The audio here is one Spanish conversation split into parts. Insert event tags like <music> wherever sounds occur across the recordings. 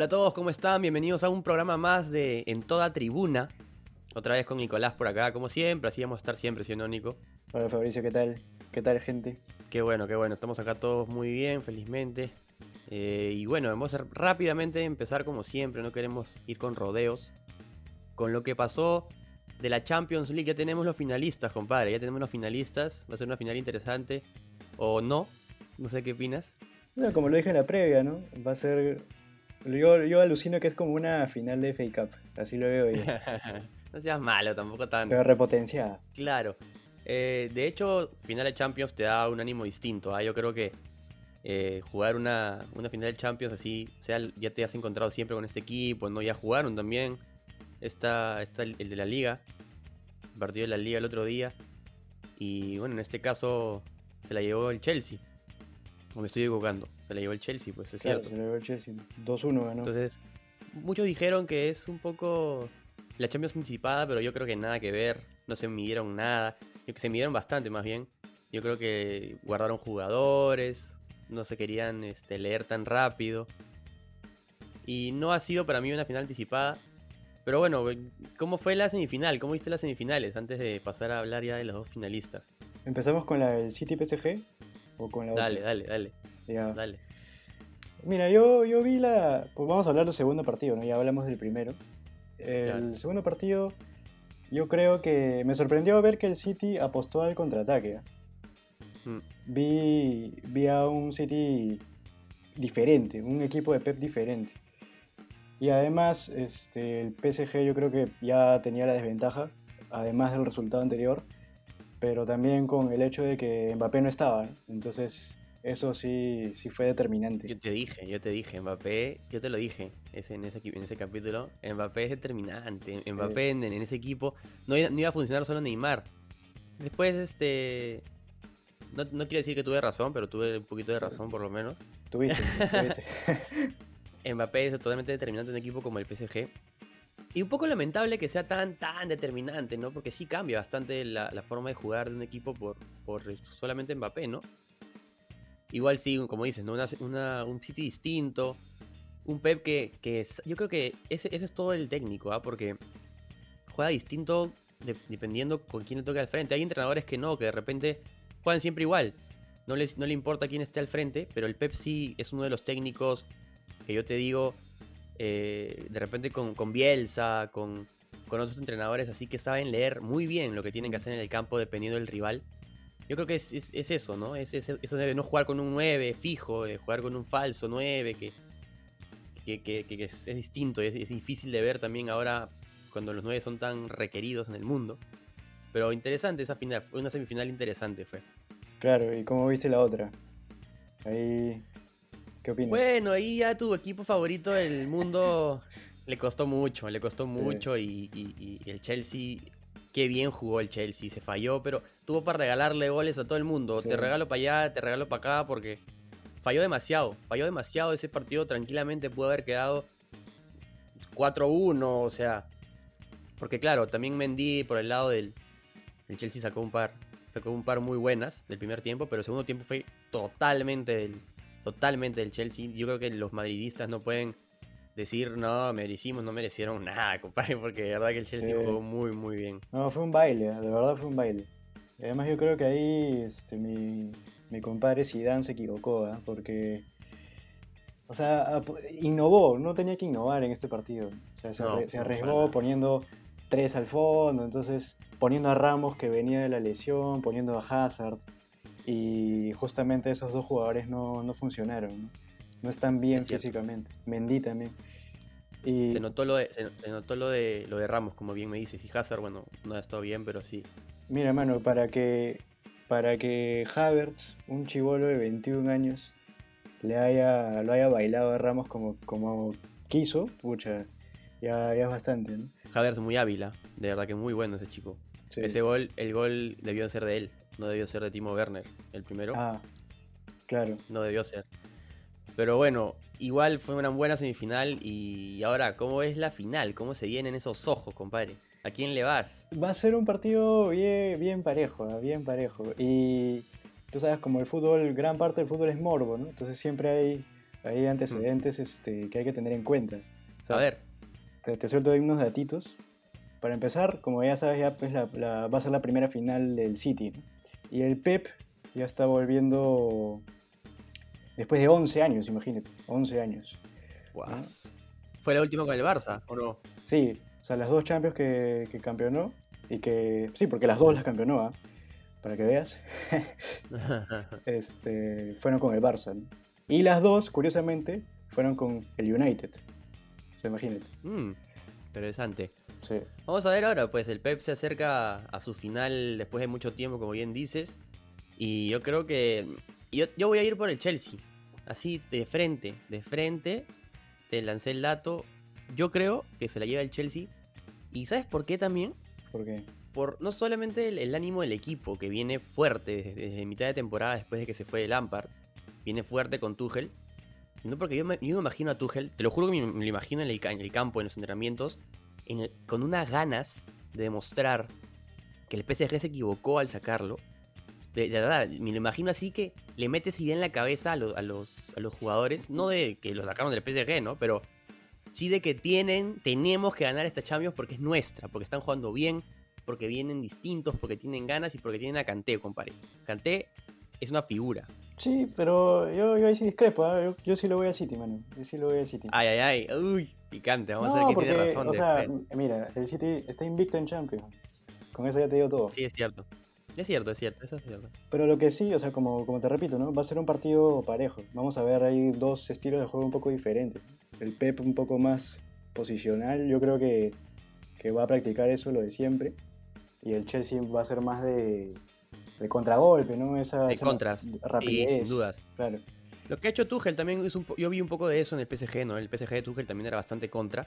Hola a todos, ¿cómo están? Bienvenidos a un programa más de En Toda Tribuna. Otra vez con Nicolás por acá, como siempre, así vamos a estar siempre, ¿sí no, Nico? Hola Fabricio, ¿qué tal? ¿Qué tal gente? Qué bueno, qué bueno, estamos acá todos muy bien, felizmente. Eh, y bueno, vamos a rápidamente empezar como siempre, no queremos ir con rodeos. Con lo que pasó de la Champions League, ya tenemos los finalistas, compadre, ya tenemos los finalistas, va a ser una final interesante. O no, no sé qué opinas. Bueno, como lo dije en la previa, ¿no? Va a ser... Yo, yo alucino que es como una final de FA Cup, así lo veo yo. <laughs> no seas malo, tampoco tanto. Pero repotenciada. Claro. Eh, de hecho, final de Champions te da un ánimo distinto. ¿ah? Yo creo que eh, jugar una, una, final de Champions así, sea, ya te has encontrado siempre con este equipo, ¿no? Ya jugaron también. Está, está el, el de la liga, el partido de la liga el otro día. Y bueno, en este caso se la llevó el Chelsea. O me estoy equivocando. Se la llevó el Chelsea, pues es Claro, cierto. se lo llevó el Chelsea. 2-1 ganó. Entonces, muchos dijeron que es un poco la Champions anticipada, pero yo creo que nada que ver. No se midieron nada. Se midieron bastante más bien. Yo creo que guardaron jugadores. No se querían este, leer tan rápido. Y no ha sido para mí una final anticipada. Pero bueno, ¿cómo fue la semifinal? ¿Cómo viste las semifinales? Antes de pasar a hablar ya de los dos finalistas. ¿Empezamos con la del City PSG? ¿O con la Dale, otra? dale, dale, Ya. dale. Mira, yo, yo vi la... Pues vamos a hablar del segundo partido, ¿no? Ya hablamos del primero. El segundo partido, yo creo que me sorprendió ver que el City apostó al contraataque. ¿ah? Mm, vi, vi a un City diferente, un equipo de Pep diferente. Y además, este, el PSG yo creo que ya tenía la desventaja, además del resultado anterior, pero también con el hecho de que Mbappé no estaba. ¿no? Entonces, eso sí, sí fue determinante. Yo te dije, yo te dije, Mbappé, yo te lo dije ese, en, ese, en ese capítulo, Mbappé es determinante, Mbappé en, en ese equipo no, iba- no iba a funcionar solo Neymar. Después, este, no, no quiero decir que tuve razón, pero tuve un poquito de razón por lo menos. Tuviste, tuviste. <laughs> Mbappé es totalmente determinante en un equipo como el PSG. Y un poco lamentable que sea tan, tan determinante, ¿no? Porque sí cambia bastante la, la forma de jugar de un equipo por, por solamente Mbappé, ¿no? Igual sí, como dices, ¿no? Una- una- un City distinto. Un Pep que, que es- yo creo que ese, ese es todo el técnico, ¿ah? Porque juega distinto de- dependiendo con quién le toque al frente. Hay entrenadores que no, que de repente juegan siempre igual. No, les, no le importa quién esté al frente, pero el Pep sí es uno de los técnicos que yo te digo, eh, de repente con, con Bielsa, con, con otros entrenadores así que saben leer muy bien lo que tienen que hacer en el campo dependiendo del rival. Yo creo que es, es- es eso, ¿no? Es, es- eso de no jugar con un 9 fijo, de jugar con un falso 9 que, que, que- que es, distinto, es, es difícil de ver también ahora cuando los 9 son tan requeridos en el mundo. Pero interesante esa final, fue una semifinal interesante fue. claro, ¿y cómo viste la otra? Ahí, ¿qué opinas? Bueno, ahí ya tu equipo favorito del mundo <laughs> le costó mucho, le costó mucho y, y- y el Chelsea, qué bien jugó el Chelsea, se falló, pero tuvo para regalarle goles a todo el mundo. Sí. Te regalo para allá, te regalo para acá porque falló demasiado, falló demasiado ese partido, tranquilamente pudo haber quedado 4-1, o sea, porque claro, también Mendy por el lado del el Chelsea sacó un par, sacó un par muy buenas del primer tiempo, pero el segundo tiempo fue totalmente del, totalmente del Chelsea. Yo creo que los madridistas no pueden decir, no, merecimos, no merecieron <laughs> nada, compadre, porque de verdad que el Chelsea Sí. jugó muy, muy bien. No, fue un baile, ¿eh? de verdad fue un baile. Y además yo creo que ahí este, mi, mi compadre Zidane se equivocó, ¿ah? porque, o sea, innovó, no tenía que innovar en este partido. O sea, se, No, arriesgó poniendo tres al fondo, entonces poniendo a Ramos que venía de la lesión, poniendo a Hazard, y justamente esos dos jugadores no, no funcionaron, ¿no? Están bien Es físicamente. Mendy también. Y, Se notó lo de, se, notó lo de lo de Ramos, como bien me dices, y Hazard, bueno, no ha estado bien, pero sí. Mira, hermano, para que, para que Havertz, un chivolo de 21 años, le haya, lo haya bailado a Ramos como, como quiso, pucha, ya, ya es bastante, ¿no? Havertz muy hábil, ¿ah? de verdad que muy bueno ese chico. Sí. Ese gol, el gol debió ser de él, no debió ser de Timo Werner. El primero Ah, claro. no debió ser. Pero bueno, igual fue una buena semifinal y ahora, ¿cómo es la final? ¿Cómo se vienen esos ojos, compadre? ¿A quién le vas? Va a ser un partido bien, bien parejo, ¿ah? bien parejo. Y tú sabes, como el fútbol, gran parte del fútbol es morbo, ¿no? Entonces siempre hay, hay antecedentes este, que hay que tener en cuenta. O sea, A ver, Te, te suelto ahí unos datitos. Para empezar, como ya sabes, ya pues la, la- va a ser la primera final del City. ¿no? Y el Pep ya está volviendo después de 11 años, imagínate. 11 años. ¿Fue la última con el Barça o no? Sí, o sea, las dos Champions que, que campeonó y que... Sí, porque las dos las campeonó, ¿ah? para que veas. <laughs> este, fueron con el Barça. ¿no? Y las dos, curiosamente, fueron con el United. O sea, imagínate. Mm, interesante. Sí. Vamos a ver ahora, pues el Pep se acerca a su final después de mucho tiempo, como bien dices. Y yo creo que. Yo, yo voy a ir por el Chelsea. Así, de frente, de frente. Te lancé el dato. Yo creo que se la lleva el Chelsea. ¿Y sabes por qué también? Porque Por no solamente el, el ánimo del equipo, que viene fuerte desde, desde mitad de temporada después de que se fue de Lampard. Viene fuerte con Tuchel. No porque yo me, yo me imagino a Tuchel, te lo juro que me, me lo imagino en el, en el campo, en los entrenamientos, en el- con unas ganas de demostrar que el PSG se equivocó al sacarlo. De, de verdad, me lo imagino así que le mete esa idea en la cabeza a, lo- a los, a los jugadores, no de que lo sacaron del PSG, ¿no? Pero sí de que tienen, tenemos que ganar esta Champions porque es nuestra, porque están jugando bien, porque vienen distintos, porque tienen ganas y porque tienen a Kanté, compadre. Kanté es una figura. Sí, pero yo, yo ahí sí discrepo, ¿ah? yo, yo sí lo voy a City, mano. Yo sí lo voy a City. Ay, ay, ay, uy, picante, vamos a ver porque, quién tiene razón. o sea, mira, el City está invicto en Champions. Con eso ya te digo todo. Sí, es cierto. Es cierto, es cierto, eso es cierto. Pero lo que sí, o sea, como, como te repito, ¿no? Va a ser un partido parejo. Vamos a ver ahí dos estilos de juego un poco diferentes. El Pep un poco más posicional, yo creo que, que va a practicar eso, lo de siempre. Y el Chelsea va a ser más de, de contragolpe, ¿no? Esa, De esa contras. Sí, rapidez. sin dudas. Claro. Lo que ha hecho Tuchel también es un yo vi un poco de eso en el PSG, ¿no? El PSG de Tuchel también era bastante contra.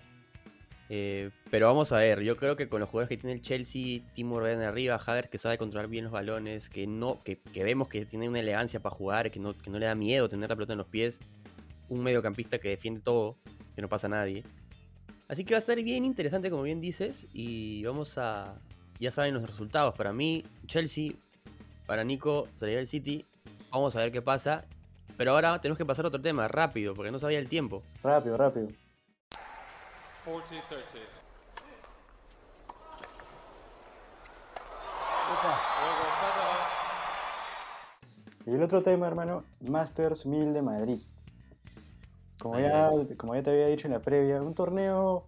Eh, pero vamos a ver, yo creo que con los jugadores que tiene el Chelsea, Timo Werner arriba, Hader que sabe controlar bien los balones, que no, que, que vemos que tiene una elegancia para jugar, que no, que no le da miedo tener la pelota en los pies, un mediocampista que defiende todo, que no pasa a nadie. Así que va a estar bien interesante, como bien dices, y vamos a, ya saben los resultados. Para mí, Chelsea, para Nico, se le lleva el City. Vamos a ver qué pasa. Pero ahora tenemos que pasar a otro tema, rápido, porque no sabía el tiempo. Rápido, rápido. 40 30. Y el otro tema, hermano, Masters 1000 de Madrid. Como ya, como ya te había dicho en la previa, un torneo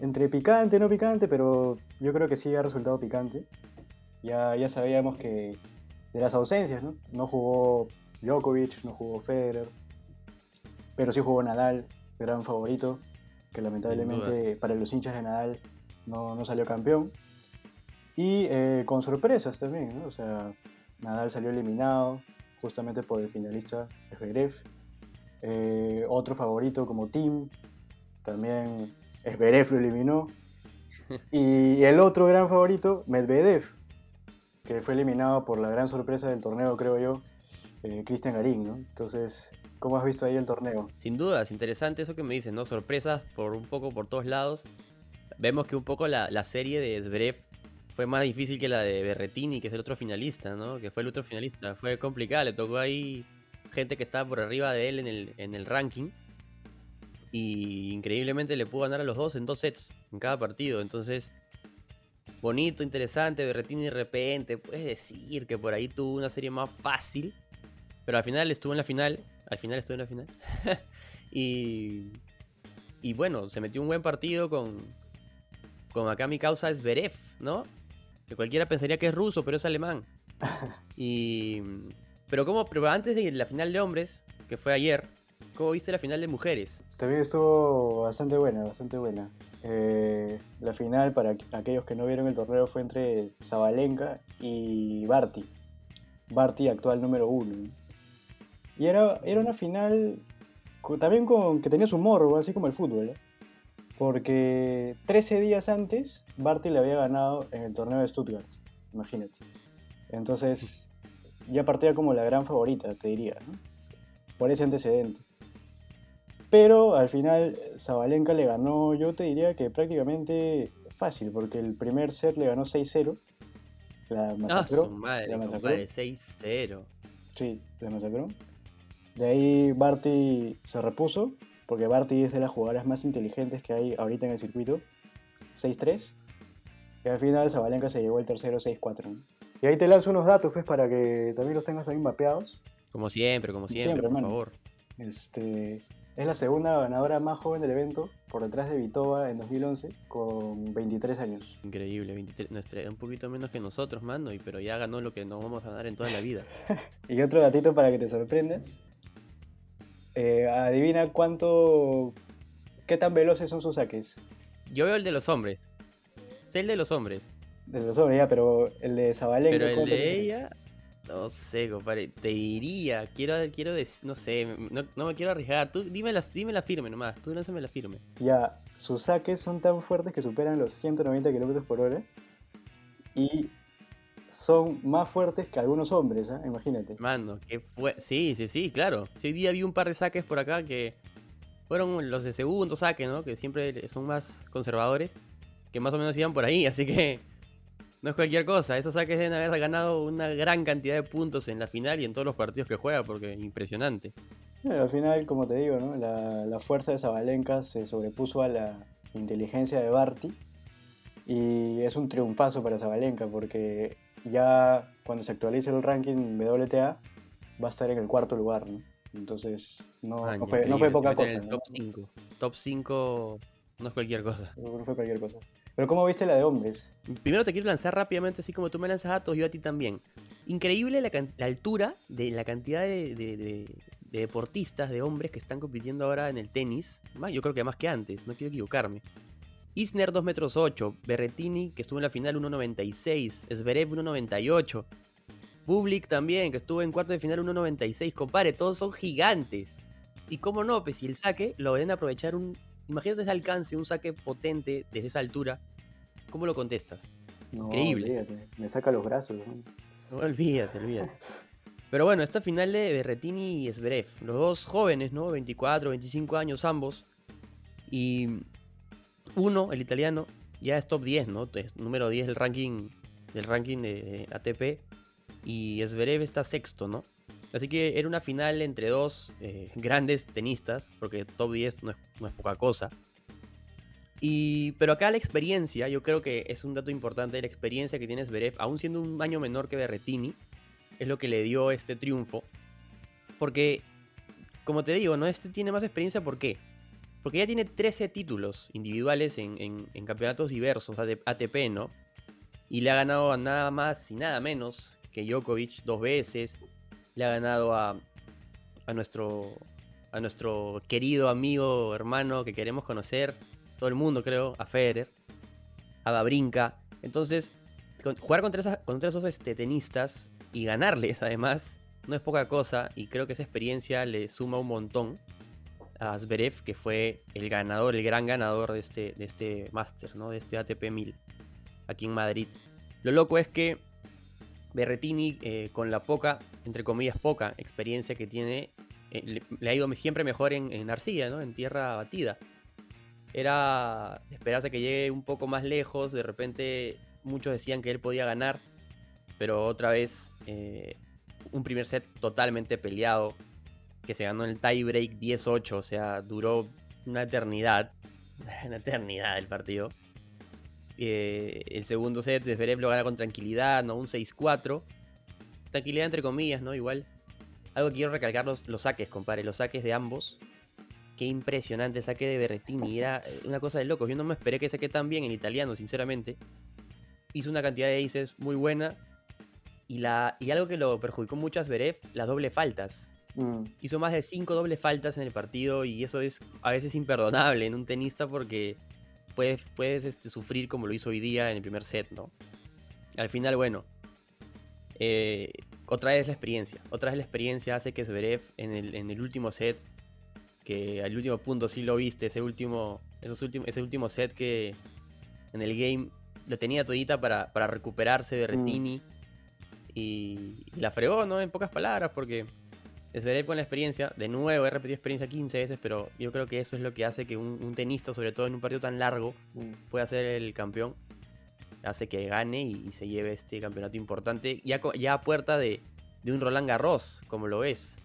entre picante, no picante, pero yo creo que sí ha resultado picante. Ya, ya sabíamos que de las ausencias, ¿no? No jugó Djokovic, no jugó Federer, pero sí jugó Nadal, gran favorito, que lamentablemente para los hinchas de Nadal no, no salió campeón. Y eh, con sorpresas también, ¿no? O sea, Nadal salió eliminado justamente por el finalista Zverev. Eh, otro favorito como Tim, también Zverev lo eliminó. <laughs> Y el otro gran favorito, Medvedev, que fue eliminado por la gran sorpresa del torneo, creo yo, eh, Cristian Garín, ¿no? Entonces, ¿cómo has visto ahí el torneo? Sin dudas, interesante eso que me dices, ¿no? Sorpresas por un poco por todos lados. Vemos que un poco la, la serie de Zverev fue más difícil que la de Berretini, que es el otro finalista, ¿no? Que fue el otro finalista. Fue complicada, le tocó ahí gente que estaba por arriba de él en el, en el ranking. Y increíblemente le pudo ganar a los dos en dos sets en cada partido. Entonces, bonito, interesante. Berretini de repente, puedes decir que por ahí tuvo una serie más fácil. Pero al final estuvo en la final. Al final estuvo en la final. <laughs> y, y bueno, se metió un buen partido con, con acá mi causa es Zverev, ¿no? Que cualquiera pensaría que es ruso, pero es alemán. <laughs> Y, pero como, pero antes de la final de hombres, que fue ayer, ¿cómo viste la final de mujeres? También estuvo bastante buena, bastante buena. Eh, la final, para aqu- aquellos que no vieron el torneo, fue entre Zabalenka y Barty. Barty, actual número uno. Y era, era una final también con, que tenía su morbo, así como el fútbol. ¿eh? Porque 13 días antes, Barty le había ganado en el torneo de Stuttgart. Imagínate. Entonces, ya partía como la gran favorita, te diría, ¿no? por ese antecedente. Pero al final Zabalenka le ganó, yo te diría que prácticamente fácil, porque el primer set le ganó 6-0. La Ah, masacró. su madre, la masacró. compadre, 6-0. Sí, la masacró. De ahí Barty se repuso, porque Barty es de las jugadoras más inteligentes que hay ahorita en el circuito. 6-3. Y al final Zabalenka se llevó el tercero 6-4. ¿no? Y ahí te lanzo unos datos, pues, para que también los tengas ahí mapeados. Como siempre, como siempre, Siempre, por favor. Este, es la segunda ganadora más joven del evento, por detrás de Vitova en 2011, con 23 años. Increíble, 23, nuestra- un poquito menos que nosotros, mano, y, pero ya ganó lo que nos vamos a dar en toda la vida. <laughs> Y otro datito para que te sorprendas. Eh, adivina cuánto. ¿Qué tan veloces son sus saques? Yo veo el de los hombres. Sé el de los hombres. De los hombres ya, pero el de Zabalenka. Pero el ¿cuánto de ella, no sé, compadre. Te diría, quiero, quiero dec- no sé, no, no me quiero arriesgar. Tú dime la, dime la firme nomás, tú lánzame la firme. Ya, sus saques son tan fuertes que superan los 190 kilómetros por hora. Y son más fuertes que algunos hombres, ¿ah? imagínate. Mano, que fue. Sí, sí, sí, claro. Sí, hoy día vi un par de saques por acá que fueron los de segundo saque, ¿no? Que siempre son más conservadores, que más o menos iban por ahí, <laughs> así que no es cualquier cosa. Esos saques deben haber ganado una gran cantidad de puntos en la final y en todos los partidos que juega, porque impresionante. Bueno, al final, como te digo, ¿no? la, la fuerza de Zabalenka se sobrepuso a la inteligencia de Barty. Y es un triunfazo para Zabalenka porque ya cuando se actualice el ranking WTA va a estar en el cuarto lugar. ¿no? Entonces, no, Man, no fue, no fue poca cosa. top 5. Top 5 no es cualquier cosa. No fue cualquier cosa. Pero ¿cómo viste la de hombres? Primero te quiero lanzar rápidamente, así como tú me lanzas datos, yo a ti también. Increíble la, la altura de la cantidad de, de- de- de deportistas, de hombres que están compitiendo ahora en el tenis. Yo creo que más que antes, no quiero equivocarme. Isner 2 metros 8, Berretini que estuvo en la final 1.96, Zverev 1.98, Bublik también que estuvo en cuarto de final 1.96, compadre, todos son gigantes. Y cómo no, pues si el saque lo deben aprovechar un... Imagínate ese alcance, un saque potente desde esa altura. ¿Cómo lo contestas? No, Increíble. olvídate, me saca los brazos. ¿no? No, olvídate, olvídate. <laughs> Pero bueno, esta final de Berretini y Zverev, los dos jóvenes, ¿no? 24, 25 años ambos. Y uno, el italiano, ya es top 10, ¿no? Número 10 del ranking, del ranking de ATP. Y Zverev está sexto, ¿no? Así que era una final entre dos eh, <laughs> grandes tenistas, porque top 10 no es, no es poca cosa. Y, pero acá la experiencia, yo creo que es un dato importante, la experiencia que tiene Zverev, aún siendo un año menor que Berretini, es lo que le dio este triunfo. Porque, como te digo, ¿no? Este tiene más experiencia, ¿por qué? Porque ya tiene 13 títulos individuales en, en- en campeonatos diversos, ATP, ¿no? Y le ha ganado a nada más y nada menos que Djokovic dos veces. Le ha ganado a, nuestro, a nuestro querido amigo, hermano que queremos conocer, todo el mundo creo, a Federer, a Babrinka. Entonces, jugar contra, esas- contra esos este, tenistas y ganarles además no es poca cosa y creo que esa experiencia le suma un montón a que fue el ganador, el gran ganador de este, de este Master, ¿no? de este ATP 1000 aquí en Madrid. Lo loco es que Berretini, eh, con la poca, entre comillas, poca experiencia que tiene, eh, le, ha ido siempre mejor en, arcilla, ¿no? en tierra batida. Era esperarse que llegue un poco más lejos, de repente muchos decían que él podía ganar, pero otra vez eh, un primer set totalmente peleado, que se ganó el tiebreak 10-8, o sea, duró una eternidad, <laughs> una eternidad el partido. Eh, el segundo set Zverev lo gana con tranquilidad, ¿no? Un 6-4. Tranquilidad entre comillas, ¿no? Igual. Algo que quiero recalcar los, los saques, compadre. Los saques de ambos. Qué impresionante saque de Berrettini. Era eh, una cosa de locos. Yo no me esperé que saque tan bien en italiano, sinceramente. Hizo una cantidad de aces muy buena. Y, la, y algo que lo perjudicó mucho a Zverev, las doble faltas. Mm, Hizo más de 5 dobles faltas en el partido y eso es a veces imperdonable en un tenista porque puedes, puedes este, sufrir como lo hizo hoy día en el primer set, ¿no? Al final, bueno, eh, otra vez la experiencia. Otra vez la experiencia hace que Zverev en el, en el último set, que al último punto sí lo viste, ese último, esos últimos, ese último set que en el game lo tenía todita para, para recuperarse de Retini y, y la fregó, ¿no? En pocas palabras, porque Zverev con la experiencia, de nuevo he repetido experiencia 15 veces, pero yo creo que eso es lo que hace que un, un tenista, sobre todo en un partido tan largo, mm. pueda ser el campeón. Hace que gane y, y se lleve este campeonato importante, ya, a puerta de, de un Roland Garros, como lo ves.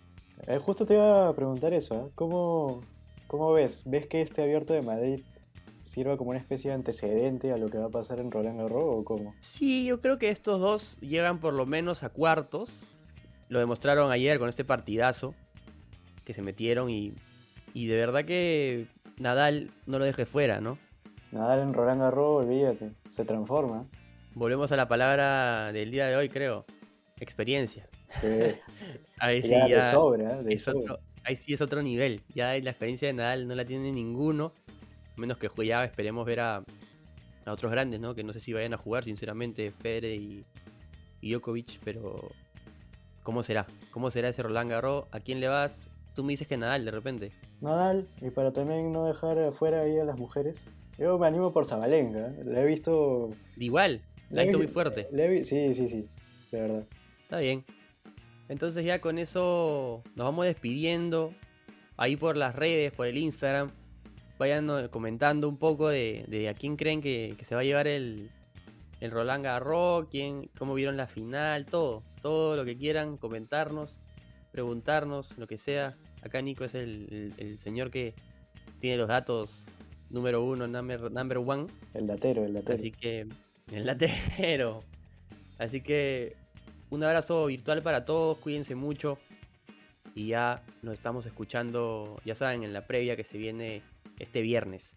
Eh, justo te iba a preguntar eso, ¿eh? ¿Cómo, ¿Cómo ves? ¿Ves que este abierto de Madrid sirva como una especie de antecedente a lo que va a pasar en Roland Garros o cómo? Sí, yo creo que estos dos llegan por lo menos a cuartos. Lo demostraron ayer con este partidazo que se metieron y, y de verdad que Nadal no lo deje fuera, ¿no? Nadal en Roland Garros, olvídate, se transforma. Volvemos a la palabra del día de hoy, creo. Experiencia. Que <laughs> Ahí sí ya de sobra, de es sobra. otro, ahí sí es otro nivel. Ya la experiencia de Nadal no la tiene ninguno. Menos que ya esperemos ver a, a otros grandes, ¿no? Que no sé si vayan a jugar, sinceramente, Federer y, y Djokovic, pero ¿cómo será? ¿Cómo será ese Roland Garros? ¿A quién le vas? Tú me dices que Nadal de repente. Nadal, y para también no dejar afuera ahí a las mujeres, yo me animo por Zabalenka, la he visto... Igual, la he visto muy fuerte. he Sí, sí, sí, de verdad. Está bien. Entonces ya con eso nos vamos despidiendo. Ahí por las redes, por el Instagram. Vayan comentando un poco de, de a quién creen que, que se va a llevar el, el Roland Garros, quién, cómo vieron la final, todo. Todo lo que quieran comentarnos, preguntarnos, lo que sea. Acá Nico es el, el- el señor que tiene los datos número uno, number, number one. El datero, el datero. Así que, el latero. Así que, un abrazo virtual para todos, cuídense mucho. Y ya nos estamos escuchando, ya saben, en la previa que se viene este viernes.